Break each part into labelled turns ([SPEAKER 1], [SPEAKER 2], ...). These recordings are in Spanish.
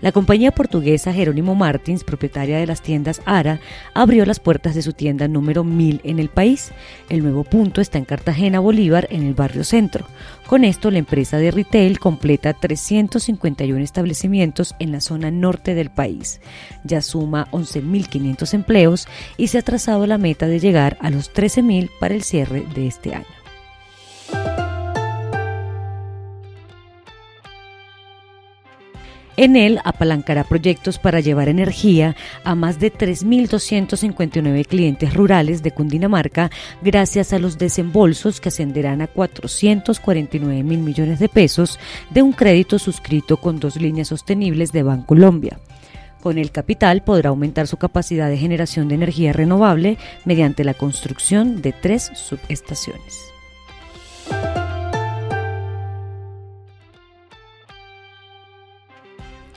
[SPEAKER 1] La compañía portuguesa Jerónimo Martins, propietaria de las tiendas Ara, abrió las puertas de su tienda número 1000 en el país. El nuevo punto está en Cartagena, Bolívar, en el barrio centro. Con esto, la empresa de retail completa 351 establecimientos en la zona norte del país. Ya suma 11.500 empleos y se ha trazado la meta de llegar a los 13.000 para el cierre de este año. En él apalancará proyectos para llevar energía a más de 3.259 clientes rurales de Cundinamarca gracias a los desembolsos que ascenderán a 449 mil millones de pesos de un crédito suscrito con dos líneas sostenibles de Bancolombia. Con el capital podrá aumentar su capacidad de generación de energía renovable mediante la construcción de tres subestaciones.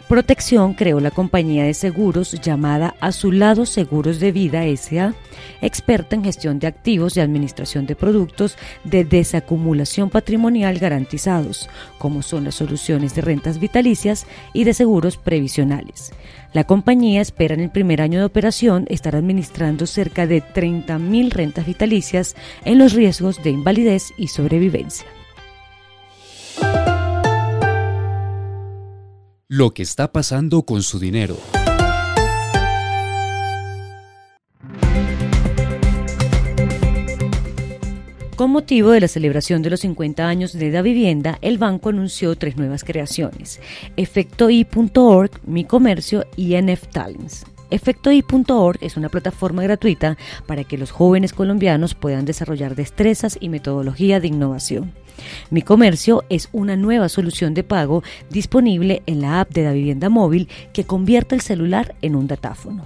[SPEAKER 1] Protección creó la compañía de seguros llamada Azulado Seguros de Vida SA, experta en gestión de activos y administración de productos de desacumulación patrimonial garantizados, como son las soluciones de rentas vitalicias y de seguros previsionales. La compañía espera en el primer año de operación estar administrando cerca de 30.000 rentas vitalicias en los riesgos de invalidez y sobrevivencia.
[SPEAKER 2] Lo que está pasando con su dinero.
[SPEAKER 1] Con motivo de la celebración de los 50 años de Da Vivienda, el banco anunció tres nuevas creaciones: EfectoI.org, Mi Comercio y NF Talents. EfectoI.org es una plataforma gratuita para que los jóvenes colombianos puedan desarrollar destrezas y metodología de innovación. Mi Comercio es una nueva solución de pago disponible en la app de la vivienda móvil que convierte el celular en un datáfono.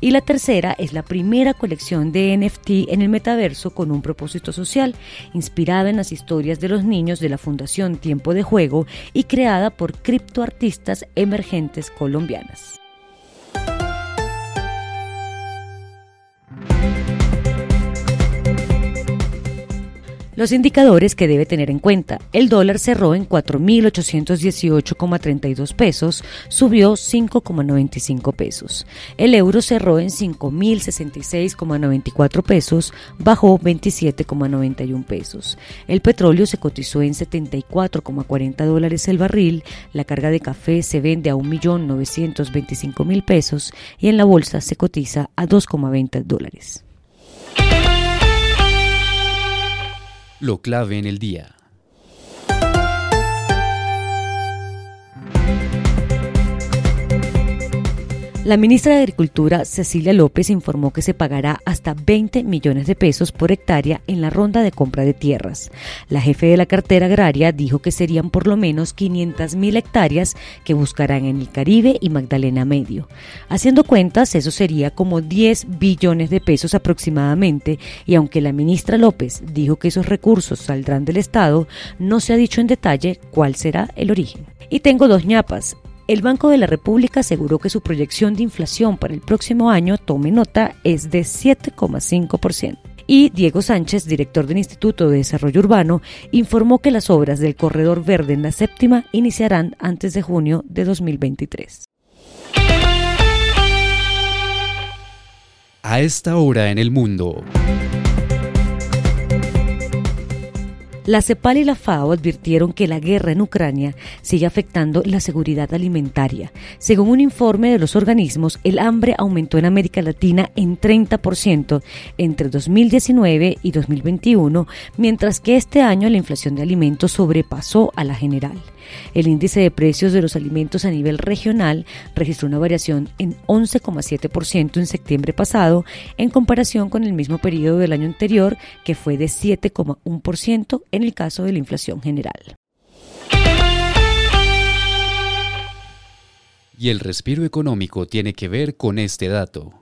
[SPEAKER 1] Y la tercera es la primera colección de NFT en el metaverso con un propósito social, inspirada en las historias de los niños de la Fundación Tiempo de Juego y creada por criptoartistas emergentes colombianas. Los indicadores que debe tener en cuenta. El dólar cerró en 4.818,32 pesos, subió 5,95 pesos. El euro cerró en 5.066,94 pesos, bajó 27,91 pesos. El petróleo se cotizó en 74,40 dólares el barril. La carga de café se vende a 1.925.000 pesos y en la bolsa se cotiza a 2,20 dólares.
[SPEAKER 2] Lo clave en el día.
[SPEAKER 1] La ministra de Agricultura, Cecilia López, informó que se pagará hasta 20 millones de pesos por hectárea en la ronda de compra de tierras. La jefe de la cartera agraria dijo que serían por lo menos 500 mil hectáreas que buscarán en el Caribe y Magdalena Medio. Haciendo cuentas, eso sería como 10 billones de pesos aproximadamente, y aunque la ministra López dijo que esos recursos saldrán del Estado, no se ha dicho en detalle cuál será el origen. Y tengo dos ñapas. El Banco de la República aseguró que su proyección de inflación para el próximo año, tome nota, es de 7,5%. Y Diego Sánchez, director del Instituto de Desarrollo Urbano, informó que las obras del Corredor Verde en la séptima iniciarán antes de junio de 2023.
[SPEAKER 2] A esta hora en el mundo.
[SPEAKER 1] La CEPAL y la FAO advirtieron que la guerra en Ucrania sigue afectando la seguridad alimentaria. Según un informe de los organismos, el hambre aumentó en América Latina en 30% entre 2019 y 2021, mientras que este año la inflación de alimentos sobrepasó a la general. El índice de precios de los alimentos a nivel regional registró una variación en 11,7% en septiembre pasado en comparación con el mismo periodo del año anterior, que fue de 7,1% en el caso de la inflación general.
[SPEAKER 2] Y el respiro económico tiene que ver con este dato.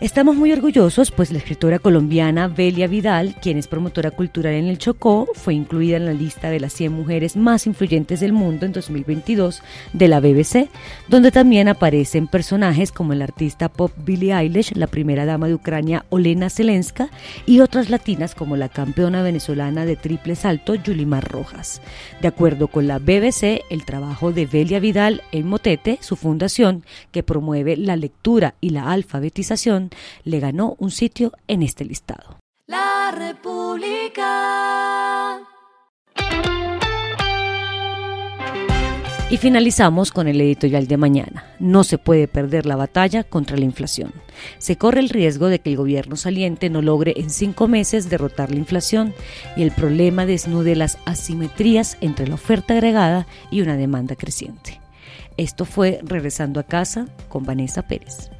[SPEAKER 1] Estamos muy orgullosos, pues la escritora colombiana Belia Vidal, quien es promotora cultural en el Chocó, fue incluida en la lista de las 100 mujeres más influyentes del mundo en 2022 de la BBC, donde también aparecen personajes como el artista pop Billie Eilish, la primera dama de Ucrania Olena Zelenska y otras latinas como la campeona venezolana de triple salto Yulimar Rojas. De acuerdo con la BBC, el trabajo de Belia Vidal en Motete, su fundación, que promueve la lectura y la alfabetización, le ganó un sitio en este listado. La República. Y finalizamos con el editorial de mañana. No se puede perder la batalla contra la inflación. Se corre el riesgo de que el gobierno saliente no logre en cinco meses derrotar la inflación y el problema desnude las asimetrías entre la oferta agregada y una demanda creciente. Esto fue Regresando a casa con Vanessa Pérez.